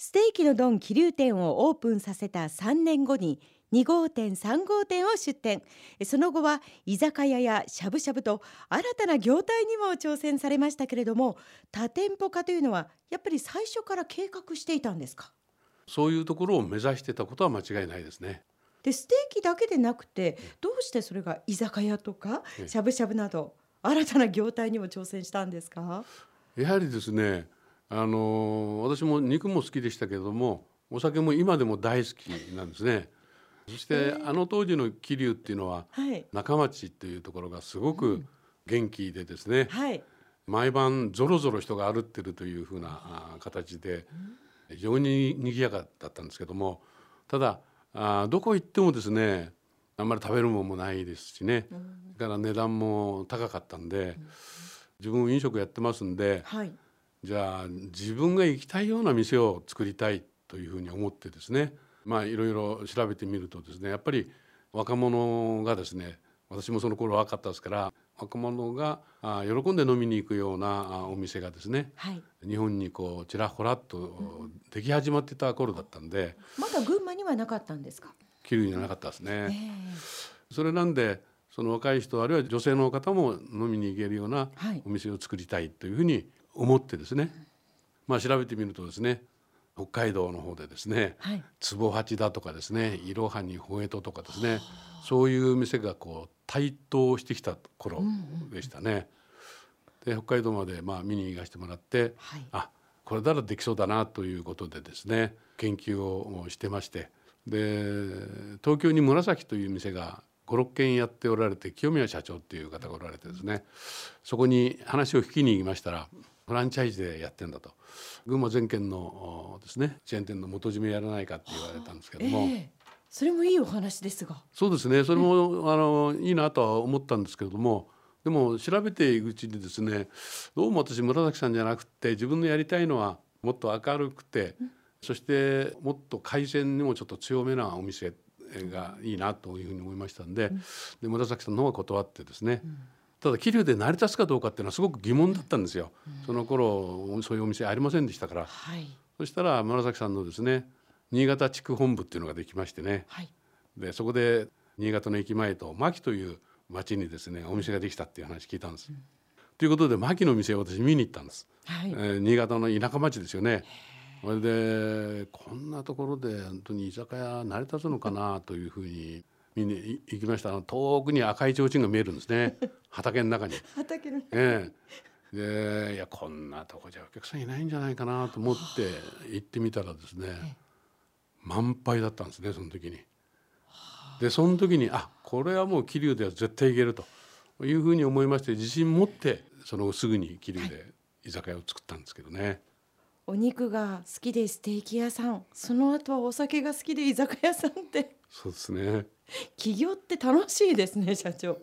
ステーキのドン桐生店をオープンさせた3年後に2号店3号店を出店。その後は居酒屋やしゃぶしゃぶと新たな業態にも挑戦されましたけれども多店舗化というのはやっぱり最初から計画していたんですか？そういうところを目指してたことは間違いないですね。でステーキだけでなくてどうしてそれが居酒屋とかしゃぶしゃぶなど新たな業態にも挑戦したんですか？やはりですねあの私も肉も好きでしたけれどもお酒も今でも大好きなんですね。そしてあの当時の桐生っていうのは、はい、中町っていうところがすごく元気でですね、うんはい、毎晩ぞろぞろ人が歩ってるというふうな形で非常に賑やかだったんですけどもただあどこ行ってもですねあんまり食べるものもないですしね、うん、だから値段も高かったんで、うん、自分飲食やってますんで、はい、じゃあ自分が行きたいような店を作りたいというふうに思ってですねまあいろいろ調べてみるとですねやっぱり若者がですね私もその頃若かったですから若者が喜んで飲みに行くようなお店がですね、はい、日本にこうちらほらっとでき始まってた頃だったんで、うん、まだ群馬にはなかったんですか？桐生にはなかったですね、えー、それなんでその若い人あるいは女性の方も飲みに行けるようなお店を作りたいというふうに思ってですね、まあ調べてみるとですね北海道の方でですね、はい、壺八だとかですねいろはにホエトとかですねそういう店がこう台頭してきた頃でしたね。で北海道までまあ見に行かせてもらって、はい、あこれならできそうだなということでですね研究をしてましてで東京に紫という店が56軒やっておられて清宮社長っていう方がおられてですねそこに話を聞きに行きましたらフランチャイズでやってんだと。群馬全県のですね。チェーン店の元締めやらないかって言われたんですけども、えー、それもいいお話ですが。そうですね。それも、あのいいなとは思ったんですけれども。でも調べていくうちにですねどうも私紫さんじゃなくて自分のやりたいのはもっと明るくて、うん、そしてもっと海鮮にもちょっと強めなお店がいいなというふうに思いましたんで。うん、で紫さんの方は断ってですね、うんただ桐生で成り立つかどうかっていうのはすごく疑問だったんですよ、うん、その頃そういうお店ありませんでしたから、はい、そしたら紫さんのですね新潟地区本部っていうのができましてね、はい、でそこで新潟の駅前と牧という町にですねお店ができたっていう話聞いたんです。うん、ということで牧の店を私見に行ったんです、はい、えー、新潟の田舎町ですよね。それでこんなところで本当に居酒屋成り立つのかなというふうに見に行きました。遠くに赤い提灯が見えるんですね。畑の中に。畑の中ええ。でいやこんなとこじゃお客さんいないんじゃないかなと思って行ってみたらですね満杯だったんですねその時に。でその時にあこれはもう桐生では絶対行けるというふうに思いまして自信持ってそのすぐに桐生で居酒屋を作ったんですけどね。お肉が好きでステーキ屋さん。その後はお酒が好きで居酒屋さんって。そうですね。起業って楽しいですね社長。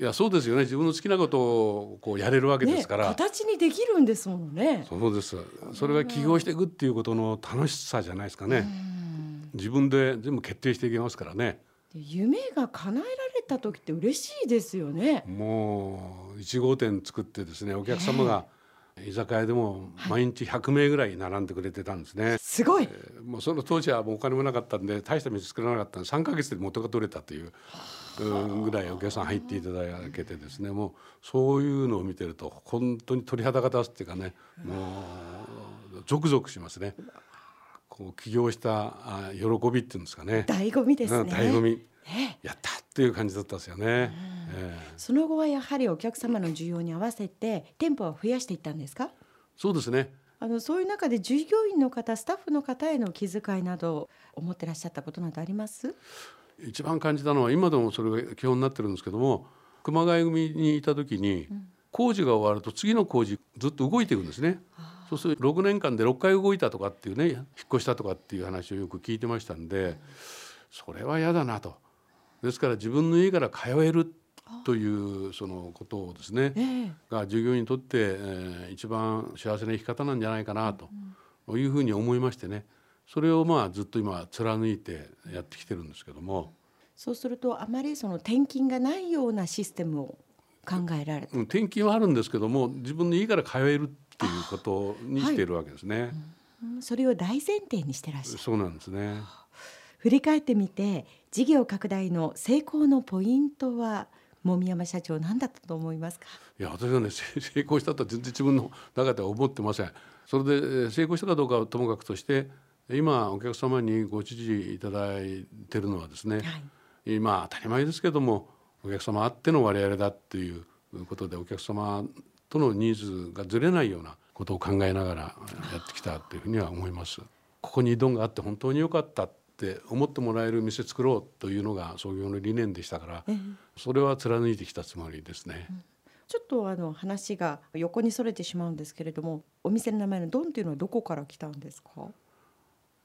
いやそうですよね。自分の好きなことをこうやれるわけですから、ね、形にできるんですもんね。そうです。それが起業していくっていうことの楽しさじゃないですかね。自分で全部決定していけますからね。夢が叶えられた時って嬉しいですよね。もう1号店作ってですねお客様が、えー居酒屋でも毎日100名ぐらい並んでくれてたんですね。すごい、えー、もうその当時はもうお金もなかったんで大した店作らなかったんで3か月で元が取れたというぐらいお客さん入っていただけてですねもうそういうのを見てると本当に鳥肌が立つっていうかねもうゾクゾクしますね。こう起業した喜びっていうんですかね。醍醐味ですね。醍醐味。やったっていう感じだったんですよね、えー、その後はやはりお客様の需要に合わせて店舗を増やしていったんですか？そうですね。あのそういう中で従業員の方スタッフの方への気遣いなど思ってらっしゃったことなどあります？一番感じたのは今でもそれが基本になってるんですけども熊谷組にいた時に、うん、工事が終わると次の工事ずっと動いていくんですね。そうすると6年間で6回動いたとかっていうね引っ越したとかっていう話をよく聞いてましたんで、それは嫌だなと。ですから自分の家から通えるというそのことをですね、えー、が従業員にとって、えー、一番幸せな生き方なんじゃないかなというふうに思いましてね。それをまあずっと今貫いてやってきてるんですけども。そうするとあまりその転勤がないようなシステムを考えられ転勤はあるんですけども自分の家から通えるっていうことにしているわけですね。はいうん。それを大前提にしてらっしゃる。そうなんですね。振り返ってみて事業拡大の成功のポイントは籾山社長何だったと思いますか？いや私はね 成功したとは全然自分の中では思ってません。それで成功したかどうかはともかくとして今お客様にご支持いただいてるのはですね、はい、今当たり前ですけどもお客様あっての我々だっていうことでお客様とのニーズがずれないようなことを考えながらやってきたというふうには思います。ここにどんがあって本当に良かったって思ってもらえる店作ろうというのが創業の理念でしたから、それは貫いてきたつもりですね。ちょっとあの話が横にそれてしまうんですけれどもお店の名前のドンっていうのはどこから来たんですか？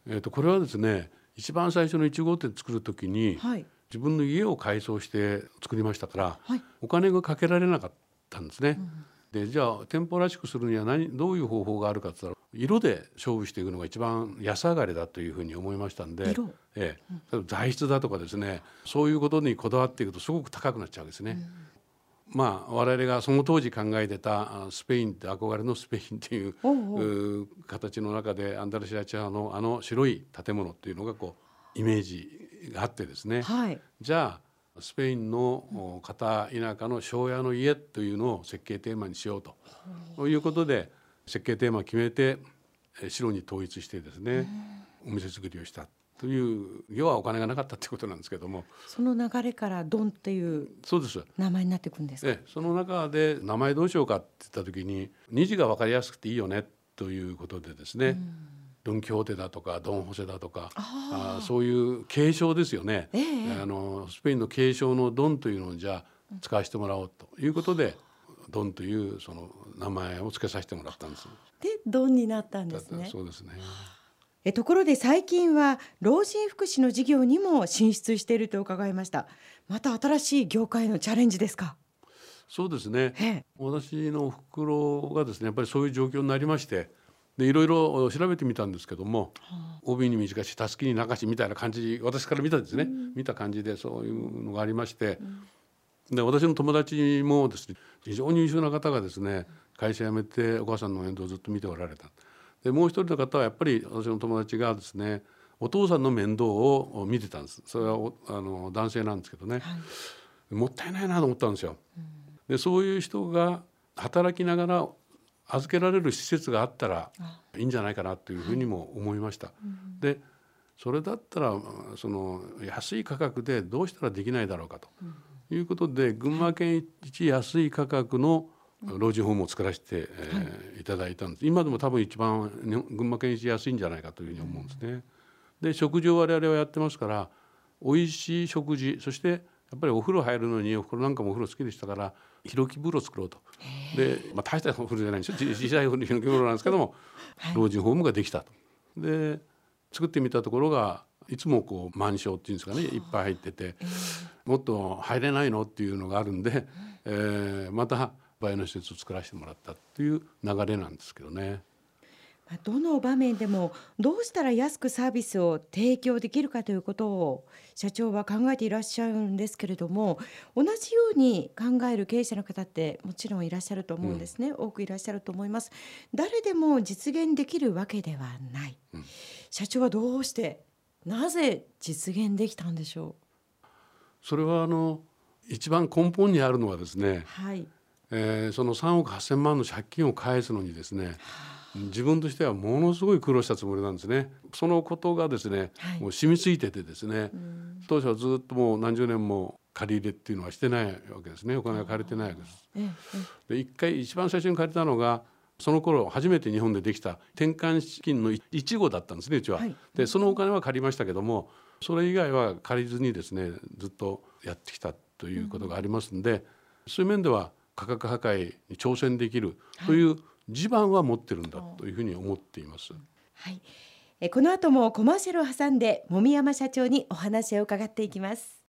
えー、とこれはですね一番最初の1号店作る時に、はい、自分の家を改装して作りましたから、はい、お金がかけられなかったんですね。うんでじゃあ店舗らしくするには何どういう方法があるかって言ったら色で勝負していくのが一番安上がりだというふうに思いましたんで、ええ、材質だとかですねそういうことにこだわっていくとすごく高くなっちゃうんですね。うん。まあ、我々がその当時考えてたスペインって憧れのスペインっていう形の中でアンダルシア地方のあの白い建物っていうのがこうイメージがあってですね、はい、じゃあスペインの片田舎の庄屋の家というのを設計テーマにしようということで設計テーマを決めて白に統一してですねお店作りをしたという要はお金がなかったっていうことなんですけども。その流れからドンっていうそうです。名前になっていくんですか？えその中で名前どうしようかって言った時に虹が分かりやすくていいよねということでですね、うん、ドン・キホーテだとかドン・ホセだとかあそういう継承ですよね、えー、あのスペインの継承のドンというのをじゃあ使わせてもらおうということで、うん、ドンというその名前を付けさせてもらったんです。でドンになったんですね。そうですね。えところで最近は老人福祉の事業にも進出していると伺いました。また新しい業界のチャレンジですか？そうですね。私の袋がですねやっぱりそういう状況になりましてでいろいろ調べてみたんですけども、はあ、帯に短したすきに流しみたいな感じ私から見たですね、うん、見た感じでそういうのがありまして、うん、で私の友達もですね非常に優秀な方がですね会社辞めてお母さんの面倒をずっと見ておられた。でもう一人の方はやっぱり私の友達がですねお父さんの面倒を見てたんです。それはあの男性なんですけどね、はい、もったいないなと思ったんですよ。うん、でそういう人が働きながら預けられる施設があったらいいんじゃないかなというふうにも思いました。でそれだったらその安い価格でどうしたらできないだろうかということで群馬県一安い価格の老人ホームを作らせて、えー、い。ただいたんです。今でも多分一番群馬県一安いんじゃないかというふうに思うんですね。で食事を我々はやってますから美味しい食事そしてやっぱりお風呂入るのにお風呂なんかもお風呂好きでしたから広木風呂作ろうと。で、まあ、大したお風呂じゃないんですよ。小さい広木風呂なんですけども、はい、老人ホームができたと。で作ってみたところがいつもこう満床っていうんですかねいっぱい入ってて、もっと入れないのっていうのがあるんで、えー、また倍の施設を作らせてもらったっていう流れなんですけどね。どの場面でもどうしたら安くサービスを提供できるかということを社長は考えていらっしゃるんですけれども同じように考える経営者の方ってもちろんいらっしゃると思うんですね、うん、多くいらっしゃると思います。誰でも実現できるわけではない、うん、社長はどうしてなぜ実現できたんでしょう？それはあの一番根本にあるのはですね、はい、えー、その3億8,000万の借金を返すのにですね自分としてはものすごい苦労したつもりなんですね。そのことがですね、はい、もう染みついててですね、当初はずっともう何十年も借り入れっていうのはしてないわけですね。お金が借りてないわけです。で一回一番最初に借りたのがその頃初めて日本でできた転換資金の1号だったんですねうちは。はい、でそのお金は借りましたけどもそれ以外は借りずにですねずっとやってきたということがありますんで、うん、そういう面では価格破壊に挑戦できるという地盤は持ってるんだというふうに思っています。はい、えこの後もコマーシャルを挟んで籾山社長にお話を伺っていきます。